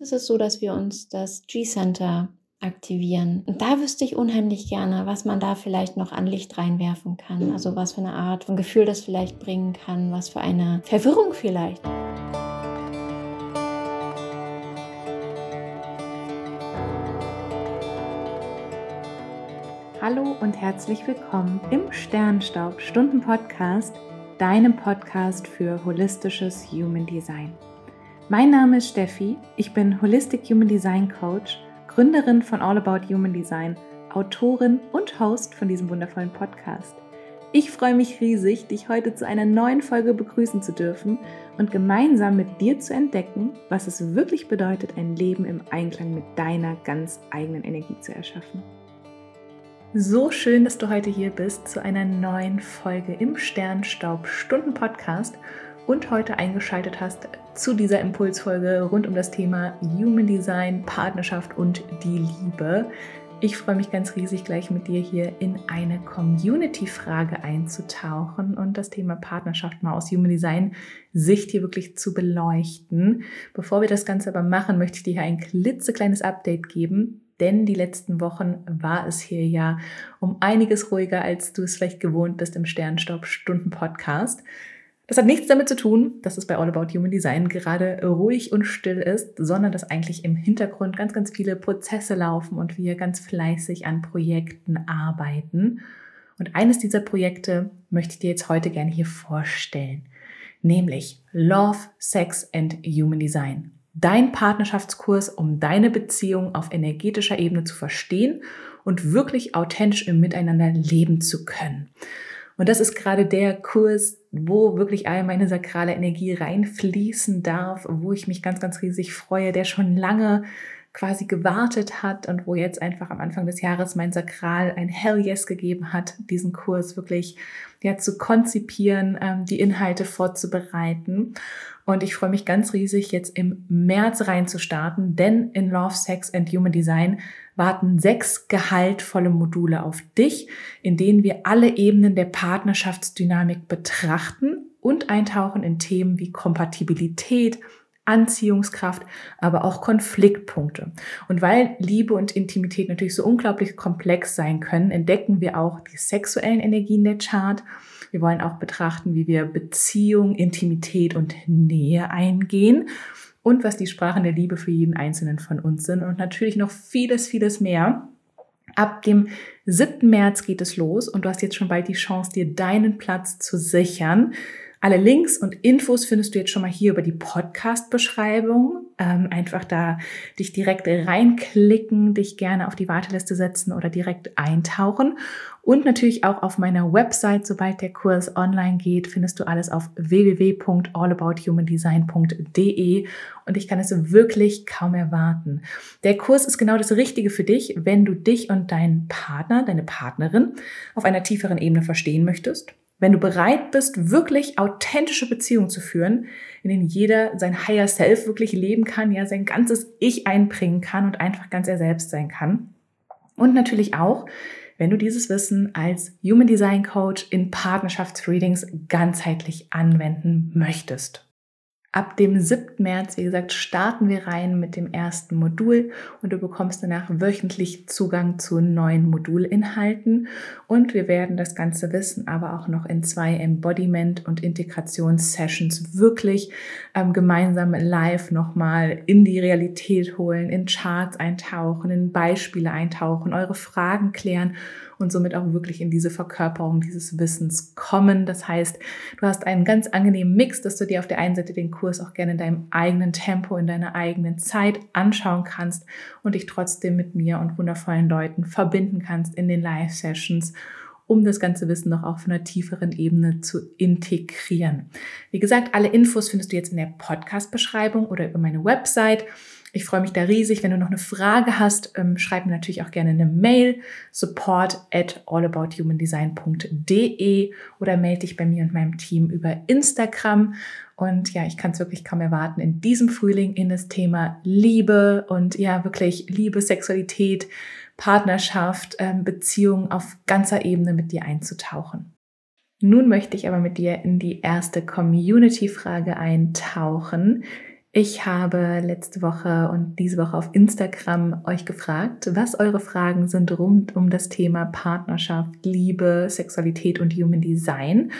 ist es so, dass wir uns das G-Center aktivieren. Und da wüsste ich unheimlich gerne, was man da vielleicht noch an Licht reinwerfen kann. Also was für eine Art von Gefühl das vielleicht bringen kann, was für eine Verwirrung vielleicht. Hallo und herzlich willkommen im Sternstaub Stunden Podcast, deinem Podcast für holistisches Human Design. Mein Name ist Steffi, ich bin Holistic Human Design Coach, Gründerin von All About Human Design, Autorin und Host von diesem wundervollen Podcast. Ich freue mich riesig, dich heute zu einer neuen Folge begrüßen zu dürfen und gemeinsam mit dir zu entdecken, was es wirklich bedeutet, ein Leben im Einklang mit deiner ganz eigenen Energie zu erschaffen. So schön, dass du heute hier bist zu einer neuen Folge im Sternstaub Stunden Podcast und heute eingeschaltet hast zu dieser Impulsfolge rund um das Thema Human Design, Partnerschaft und die Liebe. Ich freue mich ganz riesig, gleich mit dir hier in eine Community-Frage einzutauchen und das Thema Partnerschaft mal aus Human Design Sicht hier wirklich zu beleuchten. Bevor wir das Ganze aber machen, möchte ich dir hier ein klitzekleines Update geben, denn die letzten Wochen war es hier ja um einiges ruhiger, als du es vielleicht gewohnt bist im Sternstaub Stunden Podcast. Das hat nichts damit zu tun, dass es bei All About Human Design gerade ruhig und still ist, sondern dass eigentlich im Hintergrund ganz, ganz viele Prozesse laufen und wir ganz fleißig an Projekten arbeiten. Und eines dieser Projekte möchte ich dir jetzt heute gerne hier vorstellen, nämlich Love, Sex and Human Design. Dein Partnerschaftskurs, um deine Beziehung auf energetischer Ebene zu verstehen und wirklich authentisch im Miteinander leben zu können. Und das ist gerade der Kurs, wo wirklich all meine sakrale Energie reinfließen darf, wo ich mich ganz, ganz riesig freue, der schon lange quasi gewartet hat und wo jetzt einfach am Anfang des Jahres mein Sakral ein Hell Yes gegeben hat, diesen Kurs wirklich ja, zu konzipieren, ähm, die Inhalte vorzubereiten. Und ich freue mich ganz riesig, jetzt im März reinzustarten, denn in Love, Sex and Human Design warten sechs gehaltvolle Module auf dich, in denen wir alle Ebenen der Partnerschaftsdynamik betrachten und eintauchen in Themen wie Kompatibilität, Anziehungskraft, aber auch Konfliktpunkte. Und weil Liebe und Intimität natürlich so unglaublich komplex sein können, entdecken wir auch die sexuellen Energien der Chart. Wir wollen auch betrachten, wie wir Beziehung, Intimität und Nähe eingehen und was die Sprachen der Liebe für jeden Einzelnen von uns sind und natürlich noch vieles, vieles mehr. Ab dem 7. März geht es los und du hast jetzt schon bald die Chance, dir deinen Platz zu sichern. Alle Links und Infos findest du jetzt schon mal hier über die Podcast-Beschreibung. Ähm, einfach da dich direkt reinklicken, dich gerne auf die Warteliste setzen oder direkt eintauchen. Und natürlich auch auf meiner Website, sobald der Kurs online geht, findest du alles auf www.allabouthumandesign.de und ich kann es wirklich kaum erwarten. Der Kurs ist genau das Richtige für dich, wenn du dich und deinen Partner, deine Partnerin auf einer tieferen Ebene verstehen möchtest wenn du bereit bist, wirklich authentische Beziehungen zu führen, in denen jeder sein Higher Self wirklich leben kann, ja, sein ganzes Ich einbringen kann und einfach ganz er selbst sein kann. Und natürlich auch, wenn du dieses Wissen als Human Design Coach in Partnerschaftsreadings ganzheitlich anwenden möchtest. Ab dem 7. März, wie gesagt, starten wir rein mit dem ersten Modul und du bekommst danach wöchentlich Zugang zu neuen Modulinhalten und wir werden das ganze Wissen aber auch noch in zwei Embodiment- und Integrationssessions wirklich ähm, gemeinsam live nochmal in die Realität holen, in Charts eintauchen, in Beispiele eintauchen, eure Fragen klären und somit auch wirklich in diese Verkörperung dieses Wissens kommen. Das heißt, du hast einen ganz angenehmen Mix, dass du dir auf der einen Seite den Kurs auch gerne in deinem eigenen Tempo, in deiner eigenen Zeit anschauen kannst und dich trotzdem mit mir und wundervollen Leuten verbinden kannst in den Live-Sessions um das ganze Wissen noch auf einer tieferen Ebene zu integrieren. Wie gesagt, alle Infos findest du jetzt in der Podcast-Beschreibung oder über meine Website. Ich freue mich da riesig. Wenn du noch eine Frage hast, ähm, schreib mir natürlich auch gerne eine Mail support at allabouthumandesign.de oder melde dich bei mir und meinem Team über Instagram. Und ja, ich kann es wirklich kaum erwarten, in diesem Frühling in das Thema Liebe und ja, wirklich Liebe, Sexualität, Partnerschaft, ähm, Beziehung auf ganzer Ebene mit dir einzutauchen. Nun möchte ich aber mit dir in die erste Community-Frage eintauchen, Ich habe letzte Woche und diese Woche auf Instagram euch gefragt, was eure Fragen sind rund um das Thema Partnerschaft, Liebe, Sexualität und Human Design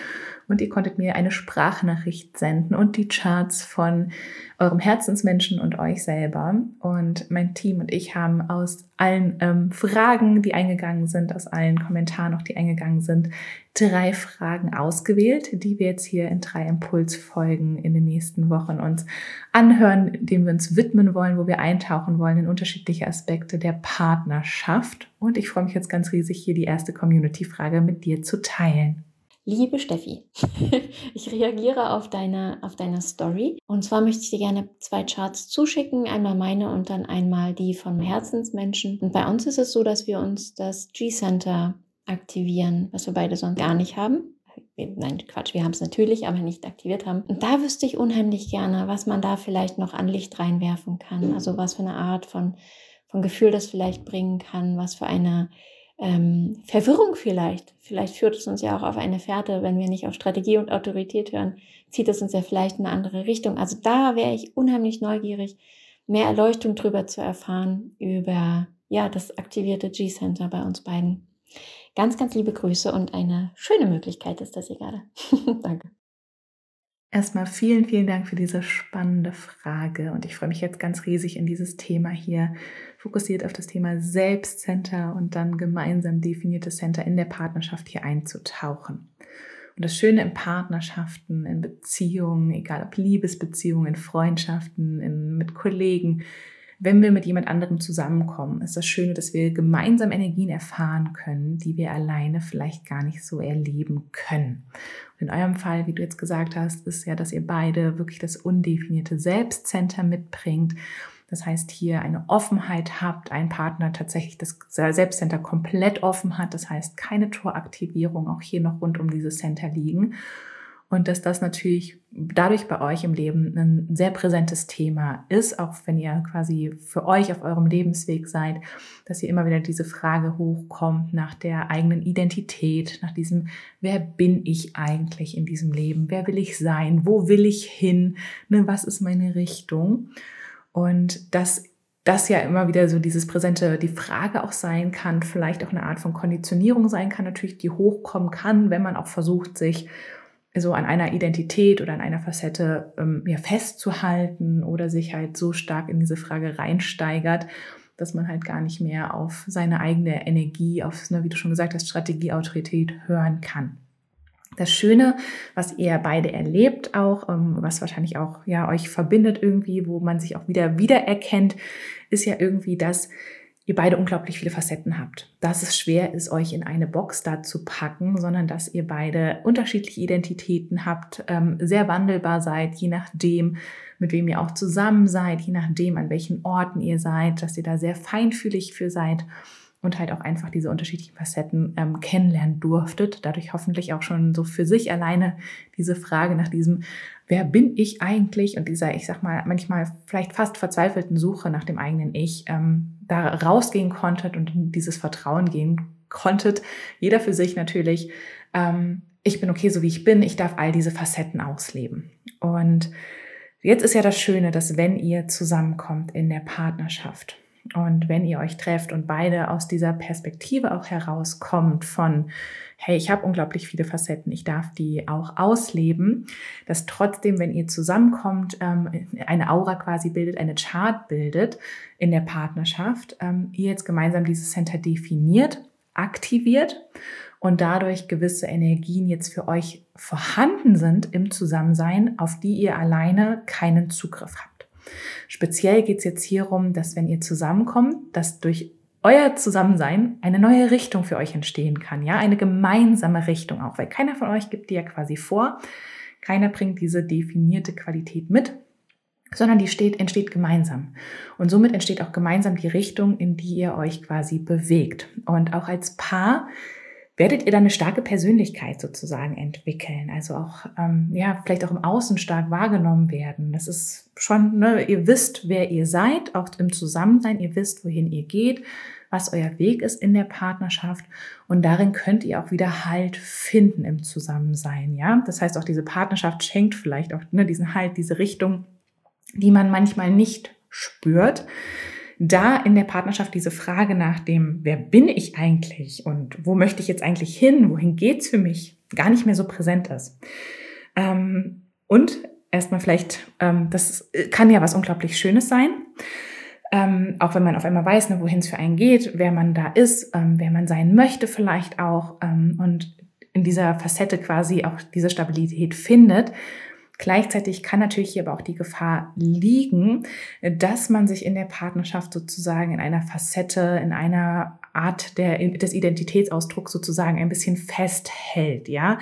und ihr konntet mir eine Sprachnachricht senden und die Charts von eurem Herzensmenschen und euch selber. Und mein Team und ich haben aus allen ähm, Fragen, die eingegangen sind, aus allen Kommentaren, auch die eingegangen sind, drei Fragen ausgewählt, die wir jetzt hier in drei Impulsfolgen in den nächsten Wochen uns anhören, denen wir uns widmen wollen, wo wir eintauchen wollen in unterschiedliche Aspekte der Partnerschaft. Und ich freue mich jetzt ganz riesig, hier die erste Community-Frage mit dir zu teilen. Liebe Steffi, ich reagiere auf deine, auf deine Story. Und zwar möchte ich dir gerne zwei Charts zuschicken. Einmal meine und dann einmal die von Herzensmenschen. Und bei uns ist es so, dass wir uns das G-Center aktivieren, was wir beide sonst gar nicht haben. Nein, Quatsch, wir haben es natürlich, aber nicht aktiviert haben. Und da wüsste ich unheimlich gerne, was man da vielleicht noch an Licht reinwerfen kann. Also was für eine Art von, von Gefühl das vielleicht bringen kann, was für eine ähm, Verwirrung vielleicht. Vielleicht führt es uns ja auch auf eine Fährte, wenn wir nicht auf Strategie und Autorität hören, zieht es uns ja vielleicht in eine andere Richtung. Also da wäre ich unheimlich neugierig, mehr Erleuchtung drüber zu erfahren, über ja, das aktivierte G-Center bei uns beiden. Ganz, ganz liebe Grüße und eine schöne Möglichkeit ist das hier gerade. Danke. Erstmal vielen, vielen Dank für diese spannende Frage und ich freue mich jetzt ganz riesig in dieses Thema hier fokussiert auf das Thema Selbstcenter und dann gemeinsam definierte Center in der Partnerschaft hier einzutauchen. Und das Schöne in Partnerschaften, in Beziehungen, egal ob Liebesbeziehungen, in Freundschaften, in, mit Kollegen, wenn wir mit jemand anderem zusammenkommen, ist das Schöne, dass wir gemeinsam Energien erfahren können, die wir alleine vielleicht gar nicht so erleben können. Und in eurem Fall, wie du jetzt gesagt hast, ist ja, dass ihr beide wirklich das undefinierte Selbstcenter mitbringt. Das heißt, hier eine Offenheit habt, ein Partner tatsächlich das Selbstcenter komplett offen hat. Das heißt, keine Toraktivierung auch hier noch rund um dieses Center liegen und dass das natürlich dadurch bei euch im Leben ein sehr präsentes Thema ist, auch wenn ihr quasi für euch auf eurem Lebensweg seid, dass ihr immer wieder diese Frage hochkommt nach der eigenen Identität, nach diesem, wer bin ich eigentlich in diesem Leben, wer will ich sein, wo will ich hin, ne, was ist meine Richtung? Und dass das ja immer wieder so dieses Präsente, die Frage auch sein kann, vielleicht auch eine Art von Konditionierung sein kann, natürlich, die hochkommen kann, wenn man auch versucht, sich so an einer Identität oder an einer Facette ähm, ja, festzuhalten oder sich halt so stark in diese Frage reinsteigert, dass man halt gar nicht mehr auf seine eigene Energie, auf, ne, wie du schon gesagt hast, Strategie, Autorität hören kann. Das Schöne, was ihr beide erlebt auch, ähm, was wahrscheinlich auch ja euch verbindet irgendwie, wo man sich auch wieder wiedererkennt, ist ja irgendwie, dass ihr beide unglaublich viele Facetten habt. Dass es schwer ist, euch in eine Box da zu packen, sondern dass ihr beide unterschiedliche Identitäten habt, ähm, sehr wandelbar seid, je nachdem, mit wem ihr auch zusammen seid, je nachdem, an welchen Orten ihr seid, dass ihr da sehr feinfühlig für seid und halt auch einfach diese unterschiedlichen Facetten ähm, kennenlernen durftet. Dadurch hoffentlich auch schon so für sich alleine diese Frage nach diesem, wer bin ich eigentlich? Und dieser, ich sag mal, manchmal vielleicht fast verzweifelten Suche nach dem eigenen Ich, ähm, da rausgehen konntet und in dieses Vertrauen gehen konntet. Jeder für sich natürlich. Ähm, ich bin okay, so wie ich bin. Ich darf all diese Facetten ausleben. Und jetzt ist ja das Schöne, dass wenn ihr zusammenkommt in der Partnerschaft, und wenn ihr euch trefft und beide aus dieser Perspektive auch herauskommt von, hey, ich habe unglaublich viele Facetten, ich darf die auch ausleben, dass trotzdem, wenn ihr zusammenkommt, ähm, eine Aura quasi bildet, eine Chart bildet in der Partnerschaft, ähm, ihr jetzt gemeinsam dieses Center definiert, aktiviert und dadurch gewisse Energien jetzt für euch vorhanden sind im Zusammensein, auf die ihr alleine keinen Zugriff habt. Speziell geht es jetzt hierum, dass wenn ihr zusammenkommt, dass durch euer Zusammensein eine neue Richtung für euch entstehen kann, ja, eine gemeinsame Richtung auch, weil keiner von euch gibt die ja quasi vor, keiner bringt diese definierte Qualität mit, sondern die steht, entsteht gemeinsam. Und somit entsteht auch gemeinsam die Richtung, in die ihr euch quasi bewegt. Und auch als Paar werdet ihr dann eine starke Persönlichkeit sozusagen entwickeln. Also auch, ähm, ja, vielleicht auch im Außen stark wahrgenommen werden. Das ist schon, ne, ihr wisst, wer ihr seid, auch im Zusammensein, ihr wisst, wohin ihr geht, was euer Weg ist in der Partnerschaft. Und darin könnt ihr auch wieder Halt finden im Zusammensein, ja. Das heißt, auch diese Partnerschaft schenkt vielleicht auch ne, diesen Halt, diese Richtung die man manchmal nicht spürt, da in der Partnerschaft diese Frage nach dem, wer bin ich eigentlich und wo möchte ich jetzt eigentlich hin, wohin geht's für mich, gar nicht mehr so präsent ist. Ähm, und erstmal vielleicht, ähm, das kann ja was unglaublich Schönes sein. Ähm, auch wenn man auf einmal weiß, ne, wohin es für einen geht, wer man da ist, ähm, wer man sein möchte vielleicht auch ähm, und in dieser Facette quasi auch diese Stabilität findet, Gleichzeitig kann natürlich hier aber auch die Gefahr liegen, dass man sich in der Partnerschaft sozusagen in einer Facette, in einer Art der, des Identitätsausdrucks sozusagen ein bisschen festhält, ja?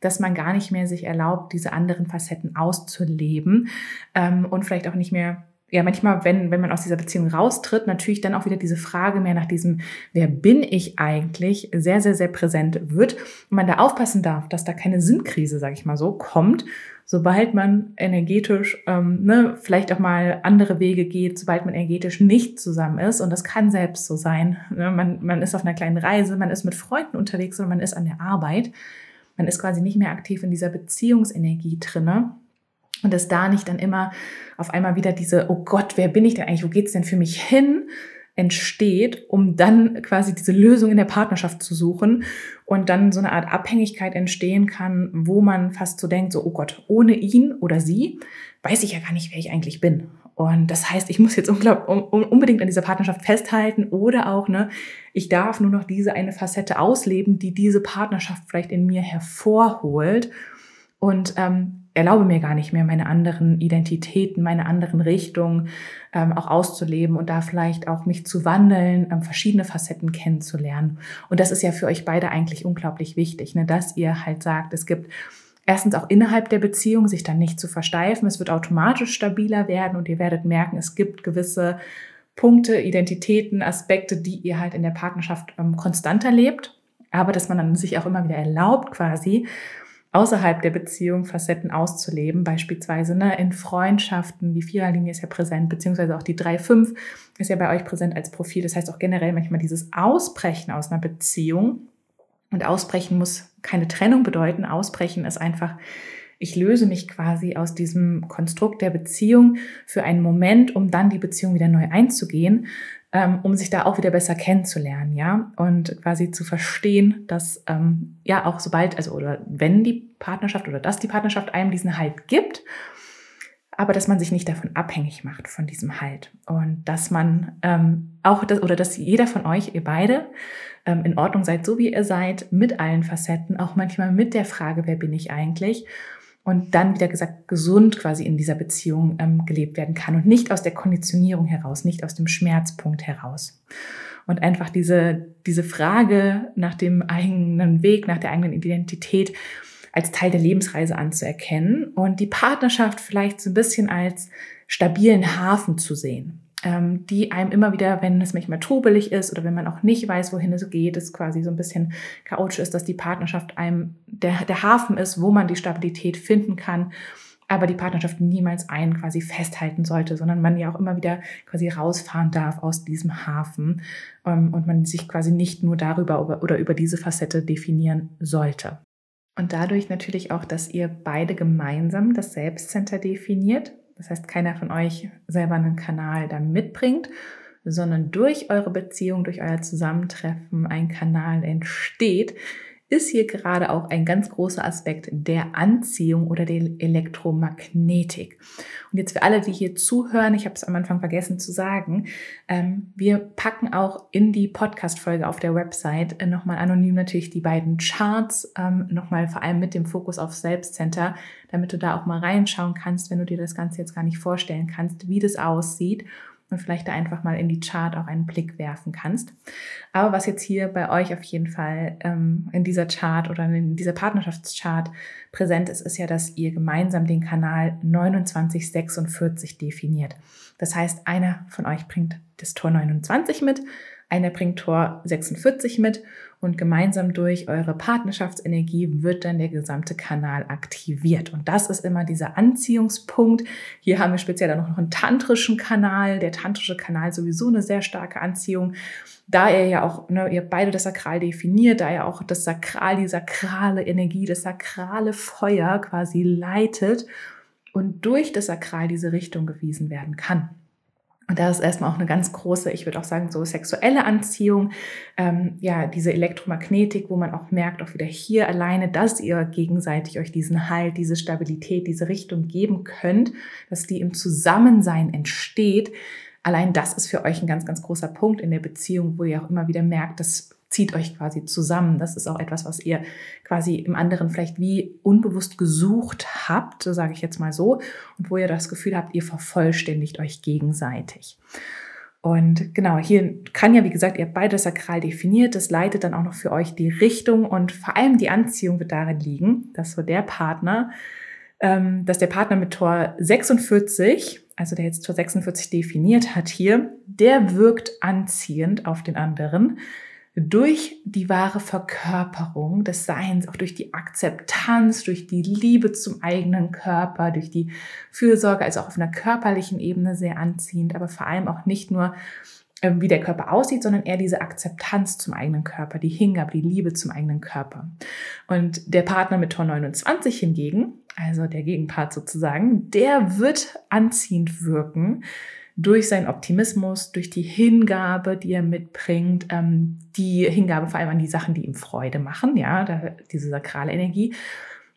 Dass man gar nicht mehr sich erlaubt, diese anderen Facetten auszuleben ähm, und vielleicht auch nicht mehr ja, manchmal, wenn, wenn man aus dieser Beziehung raustritt, natürlich dann auch wieder diese Frage mehr nach diesem, wer bin ich eigentlich, sehr, sehr, sehr präsent wird. Und man da aufpassen darf, dass da keine Sinnkrise, sage ich mal so, kommt sobald man energetisch ähm, ne, vielleicht auch mal andere Wege geht, sobald man energetisch nicht zusammen ist, und das kann selbst so sein, ne, man, man ist auf einer kleinen Reise, man ist mit Freunden unterwegs oder man ist an der Arbeit, man ist quasi nicht mehr aktiv in dieser Beziehungsenergie drinne und ist da nicht dann immer auf einmal wieder diese, oh Gott, wer bin ich denn eigentlich, wo geht's denn für mich hin? entsteht, um dann quasi diese Lösung in der Partnerschaft zu suchen und dann so eine Art Abhängigkeit entstehen kann, wo man fast so denkt, so, oh Gott, ohne ihn oder sie weiß ich ja gar nicht, wer ich eigentlich bin. Und das heißt, ich muss jetzt unbedingt an dieser Partnerschaft festhalten oder auch, ne, ich darf nur noch diese eine Facette ausleben, die diese Partnerschaft vielleicht in mir hervorholt. Und ähm, erlaube mir gar nicht mehr, meine anderen Identitäten, meine anderen Richtungen ähm, auch auszuleben und da vielleicht auch mich zu wandeln, ähm, verschiedene Facetten kennenzulernen. Und das ist ja für euch beide eigentlich unglaublich wichtig, ne, dass ihr halt sagt, es gibt erstens auch innerhalb der Beziehung sich dann nicht zu versteifen. Es wird automatisch stabiler werden und ihr werdet merken, es gibt gewisse Punkte, Identitäten, Aspekte, die ihr halt in der Partnerschaft ähm, konstanter lebt. Aber dass man dann sich auch immer wieder erlaubt, quasi außerhalb der Beziehung Facetten auszuleben, beispielsweise ne, in Freundschaften. Die Viererlinie ist ja präsent, beziehungsweise auch die 3-5 ist ja bei euch präsent als Profil. Das heißt auch generell manchmal dieses Ausbrechen aus einer Beziehung. Und Ausbrechen muss keine Trennung bedeuten. Ausbrechen ist einfach, ich löse mich quasi aus diesem Konstrukt der Beziehung für einen Moment, um dann die Beziehung wieder neu einzugehen ähm, um sich da auch wieder besser kennenzulernen, ja, und quasi zu verstehen, dass ähm, ja auch sobald, also oder wenn die Partnerschaft oder dass die Partnerschaft einem diesen Halt gibt, aber dass man sich nicht davon abhängig macht von diesem Halt. Und dass man ähm, auch das oder dass jeder von euch, ihr beide, ähm, in Ordnung seid, so wie ihr seid, mit allen Facetten, auch manchmal mit der Frage, wer bin ich eigentlich und dann wieder gesagt gesund quasi in dieser Beziehung ähm, gelebt werden kann und nicht aus der Konditionierung heraus, nicht aus dem Schmerzpunkt heraus. Und einfach diese, diese Frage nach dem eigenen Weg, nach der eigenen Identität als Teil der Lebensreise anzuerkennen und die Partnerschaft vielleicht so ein bisschen als stabilen Hafen zu sehen ähm, die einem immer wieder, wenn es manchmal trubelig ist oder wenn man auch nicht weiß, wohin es geht, es quasi so ein bisschen chaotisch ist, dass die Partnerschaft einem der, der Hafen ist, wo man die Stabilität finden kann aber die Partnerschaft niemals einen quasi festhalten sollte, sondern man ja auch immer wieder quasi rausfahren darf aus diesem Hafen ähm, und man sich quasi nicht nur darüber oder über diese Facette definieren sollte. Und dadurch natürlich auch, dass ihr beide gemeinsam das Selbstcenter definiert, das heißt, keiner von euch selber einen Kanal da mitbringt, sondern durch eure Beziehung, durch euer Zusammentreffen ein Kanal entsteht, ist hier gerade auch ein ganz großer Aspekt der Anziehung oder der Elektromagnetik. Und jetzt für alle, die hier zuhören, ich habe es am Anfang vergessen zu sagen, ähm, wir packen auch in die Podcast-Folge auf der Website äh, nochmal anonym natürlich die beiden Charts, ähm, nochmal vor allem mit dem Fokus auf Selbstcenter, damit du da auch mal reinschauen kannst, wenn du dir das Ganze jetzt gar nicht vorstellen kannst, wie das aussieht und vielleicht da einfach mal in die Chart auch einen Blick werfen kannst. Aber was jetzt hier bei euch auf jeden Fall ähm, in dieser Chart oder in dieser Partnerschaftschart präsent ist, ist ja, dass ihr gemeinsam den Kanal 2946 definiert. Das heißt, einer von euch bringt das Tor 29 mit, einer bringt Tor 46 mit und gemeinsam durch eure Partnerschaftsenergie wird dann der gesamte Kanal aktiviert. Und das ist immer dieser Anziehungspunkt. Hier haben wir speziell dann noch einen tantrischen Kanal. Der tantrische Kanal sowieso eine sehr starke Anziehung. Da er ja auch, ne, ihr beide das Sakral definiert, da er auch das Sakral, die sakrale Energie, das sakrale Feuer quasi leitet und durch das Sakral diese Richtung gewiesen werden kann. Und da ist erstmal auch eine ganz große, ich würde auch sagen, so sexuelle Anziehung, ähm, ja, diese Elektromagnetik, wo man auch merkt, auch wieder hier alleine, dass ihr gegenseitig euch diesen Halt, diese Stabilität, diese Richtung geben könnt, dass die im Zusammensein entsteht. Allein das ist für euch ein ganz, ganz großer Punkt in der Beziehung, wo ihr auch immer wieder merkt, dass zieht euch quasi zusammen. Das ist auch etwas, was ihr quasi im anderen vielleicht wie unbewusst gesucht habt, so sage ich jetzt mal so, und wo ihr das Gefühl habt, ihr vervollständigt euch gegenseitig. Und genau, hier kann ja, wie gesagt, ihr habt beides sakral definiert. Das leitet dann auch noch für euch die Richtung und vor allem die Anziehung wird darin liegen, dass so der Partner, ähm, dass der Partner mit Tor 46, also der jetzt Tor 46 definiert hat hier, der wirkt anziehend auf den anderen durch die wahre Verkörperung des Seins, auch durch die Akzeptanz, durch die Liebe zum eigenen Körper, durch die Fürsorge, also auch auf einer körperlichen Ebene sehr anziehend, aber vor allem auch nicht nur, ähm, wie der Körper aussieht, sondern eher diese Akzeptanz zum eigenen Körper, die Hingabe, die Liebe zum eigenen Körper. Und der Partner mit Tor 29 hingegen, also der Gegenpart sozusagen, der wird anziehend wirken, durch seinen Optimismus, durch die Hingabe, die er mitbringt, ähm, die Hingabe vor allem an die Sachen, die ihm Freude machen, ja, da, diese sakrale Energie.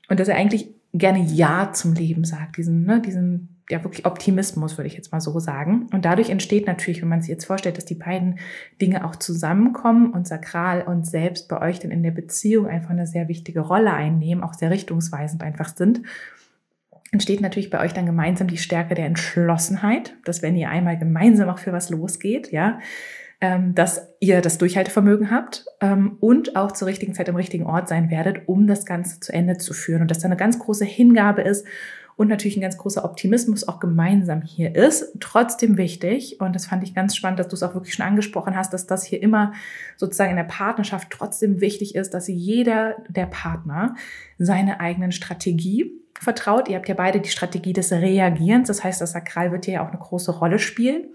Und dass er eigentlich gerne Ja zum Leben sagt, diesen, ne, diesen, ja, wirklich Optimismus, würde ich jetzt mal so sagen. Und dadurch entsteht natürlich, wenn man sich jetzt vorstellt, dass die beiden Dinge auch zusammenkommen und sakral und selbst bei euch dann in der Beziehung einfach eine sehr wichtige Rolle einnehmen, auch sehr richtungsweisend einfach sind entsteht natürlich bei euch dann gemeinsam die Stärke der Entschlossenheit, dass wenn ihr einmal gemeinsam auch für was losgeht, ja, ähm, dass ihr das Durchhaltevermögen habt ähm, und auch zur richtigen Zeit am richtigen Ort sein werdet, um das Ganze zu Ende zu führen. Und dass da eine ganz große Hingabe ist und natürlich ein ganz großer Optimismus auch gemeinsam hier ist. Trotzdem wichtig, und das fand ich ganz spannend, dass du es auch wirklich schon angesprochen hast, dass das hier immer sozusagen in der Partnerschaft trotzdem wichtig ist, dass jeder der Partner seine eigenen Strategie vertraut. Ihr habt ja beide die Strategie des Reagierens. Das heißt, das Sakral wird hier ja auch eine große Rolle spielen.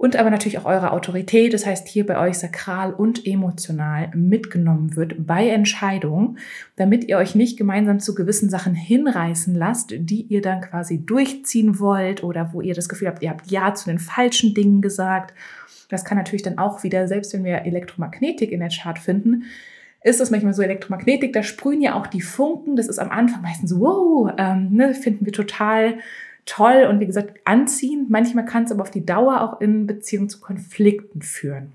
Und aber natürlich auch eure Autorität. Das heißt, hier bei euch sakral und emotional mitgenommen wird bei Entscheidungen, damit ihr euch nicht gemeinsam zu gewissen Sachen hinreißen lasst, die ihr dann quasi durchziehen wollt oder wo ihr das Gefühl habt, ihr habt Ja zu den falschen Dingen gesagt. Das kann natürlich dann auch wieder, selbst wenn wir Elektromagnetik in der Chart finden, ist das manchmal so Elektromagnetik, da sprühen ja auch die Funken. Das ist am Anfang meistens wow, ähm, ne, finden wir total toll und wie gesagt anziehend. Manchmal kann es aber auf die Dauer auch in Beziehung zu Konflikten führen.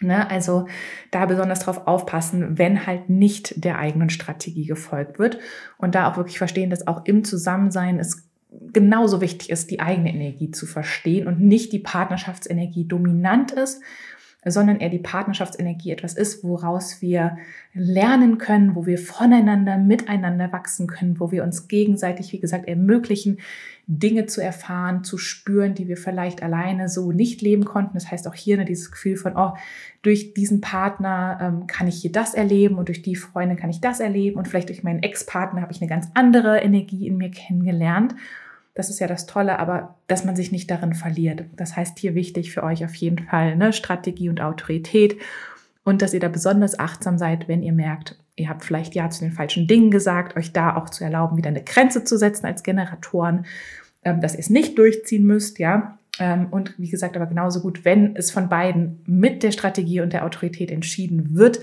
Ne? Also da besonders darauf aufpassen, wenn halt nicht der eigenen Strategie gefolgt wird und da auch wirklich verstehen, dass auch im Zusammensein es genauso wichtig ist, die eigene Energie zu verstehen und nicht die Partnerschaftsenergie dominant ist, sondern eher die Partnerschaftsenergie etwas ist, woraus wir lernen können, wo wir voneinander, miteinander wachsen können, wo wir uns gegenseitig, wie gesagt, ermöglichen, Dinge zu erfahren, zu spüren, die wir vielleicht alleine so nicht leben konnten. Das heißt auch hier ne, dieses Gefühl von, oh, durch diesen Partner ähm, kann ich hier das erleben und durch die Freundin kann ich das erleben und vielleicht durch meinen Ex-Partner habe ich eine ganz andere Energie in mir kennengelernt. Das ist ja das Tolle, aber dass man sich nicht darin verliert. Das heißt hier wichtig für euch auf jeden Fall ne, Strategie und Autorität und dass ihr da besonders achtsam seid, wenn ihr merkt, ihr habt vielleicht ja zu den falschen Dingen gesagt, euch da auch zu erlauben, wieder eine Grenze zu setzen als Generatoren, ähm, dass ihr es nicht durchziehen müsst, ja. Ähm, und wie gesagt, aber genauso gut, wenn es von beiden mit der Strategie und der Autorität entschieden wird,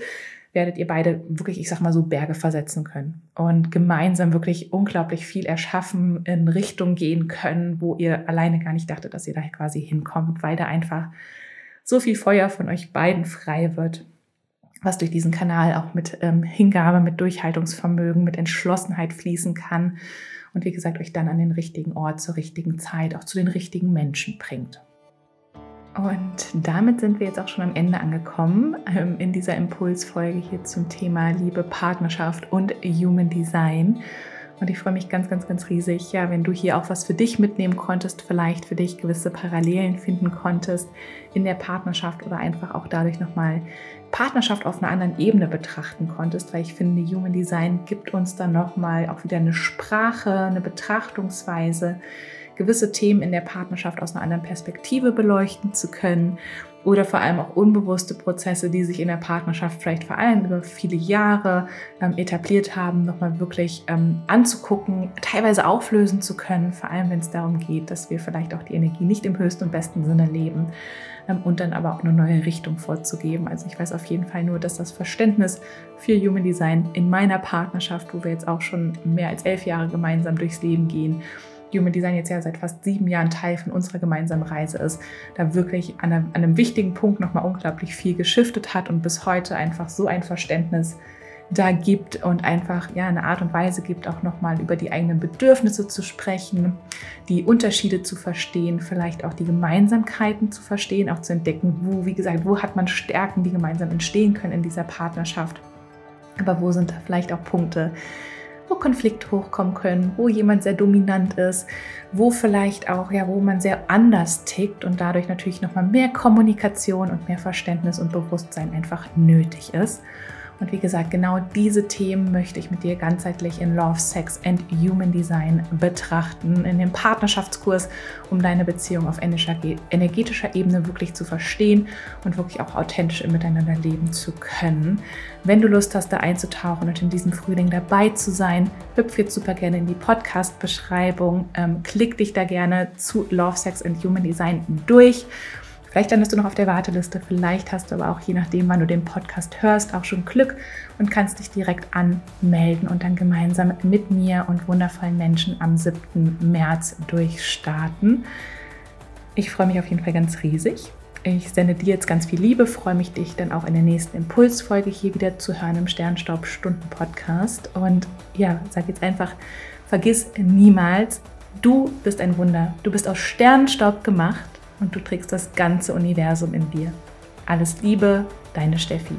werdet ihr beide wirklich, ich sag mal so, Berge versetzen können und gemeinsam wirklich unglaublich viel erschaffen, in Richtung gehen können, wo ihr alleine gar nicht dachtet, dass ihr da quasi hinkommt, weil da einfach so viel Feuer von euch beiden frei wird, was durch diesen Kanal auch mit ähm, Hingabe, mit Durchhaltungsvermögen, mit Entschlossenheit fließen kann und wie gesagt euch dann an den richtigen Ort zur richtigen Zeit, auch zu den richtigen Menschen bringt. Und damit sind wir jetzt auch schon am Ende angekommen ähm, in dieser Impulsfolge hier zum Thema Liebe, Partnerschaft und Human Design. Und ich freue mich ganz, ganz, ganz riesig, ja, wenn du hier auch was für dich mitnehmen konntest, vielleicht für dich gewisse Parallelen finden konntest in der Partnerschaft oder einfach auch dadurch nochmal Partnerschaft auf einer anderen Ebene betrachten konntest, weil ich finde, Human Design gibt uns dann nochmal auch wieder eine Sprache, eine Betrachtungsweise, gewisse Themen in der Partnerschaft aus einer anderen Perspektive beleuchten zu können. oder vor allem auch unbewusste Prozesse, die sich in der Partnerschaft vielleicht vor allem über viele Jahre ähm, etabliert haben, nochmal wirklich ähm, anzugucken, teilweise auflösen zu können, vor allem wenn es darum geht, dass wir vielleicht auch die Energie nicht im höchsten und besten Sinne leben ähm, und dann aber auch eine neue Richtung vorzugeben. Also ich weiß auf jeden Fall nur, dass das Verständnis für Human Design in meiner Partnerschaft, wo wir jetzt auch schon mehr als elf Jahre gemeinsam durchs Leben gehen, Human Design jetzt ja seit fast sieben Jahren Teil von unserer gemeinsamen Reise ist, da wirklich an einem, an einem wichtigen Punkt nochmal unglaublich viel geschiftet hat und bis heute einfach so ein Verständnis da gibt und einfach ja eine Art und Weise gibt, auch nochmal über die eigenen Bedürfnisse zu sprechen, die Unterschiede zu verstehen, vielleicht auch die Gemeinsamkeiten zu verstehen, auch zu entdecken, wo, wie gesagt, wo hat man Stärken, die gemeinsam entstehen können in dieser Partnerschaft. Aber wo sind da vielleicht auch Punkte, wo Konflikte hochkommen können, wo jemand sehr dominant ist, wo vielleicht auch, ja, wo man sehr anders tickt und dadurch natürlich nochmal mehr Kommunikation und mehr Verständnis und Bewusstsein einfach nötig ist. Und wie gesagt, genau diese Themen möchte ich mit dir ganzheitlich in Love, Sex and Human Design betrachten, in dem Partnerschaftskurs, um deine Beziehung auf energetischer Ebene wirklich zu verstehen und wirklich auch authentisch miteinander leben zu können. Wenn du Lust hast, da einzutauchen und in diesem Frühling dabei zu sein, hüpf jetzt super gerne in die Podcast-Beschreibung, ähm, klick dich da gerne zu Love, Sex and Human Design durch Vielleicht landest du noch auf der Warteliste, vielleicht hast du aber auch je nachdem, wann du den Podcast hörst, auch schon Glück und kannst dich direkt anmelden und dann gemeinsam mit mir und wundervollen Menschen am 7. März durchstarten. Ich freue mich auf jeden Fall ganz riesig. Ich sende dir jetzt ganz viel Liebe, freue mich, dich dann auch in der nächsten Impulsfolge hier wieder zu hören im Sternstaub Stunden Podcast. Und ja, sag jetzt einfach, vergiss niemals, du bist ein Wunder. Du bist aus Sternstaub gemacht und du trägst das ganze Universum in dir. Alles Liebe, deine Steffi.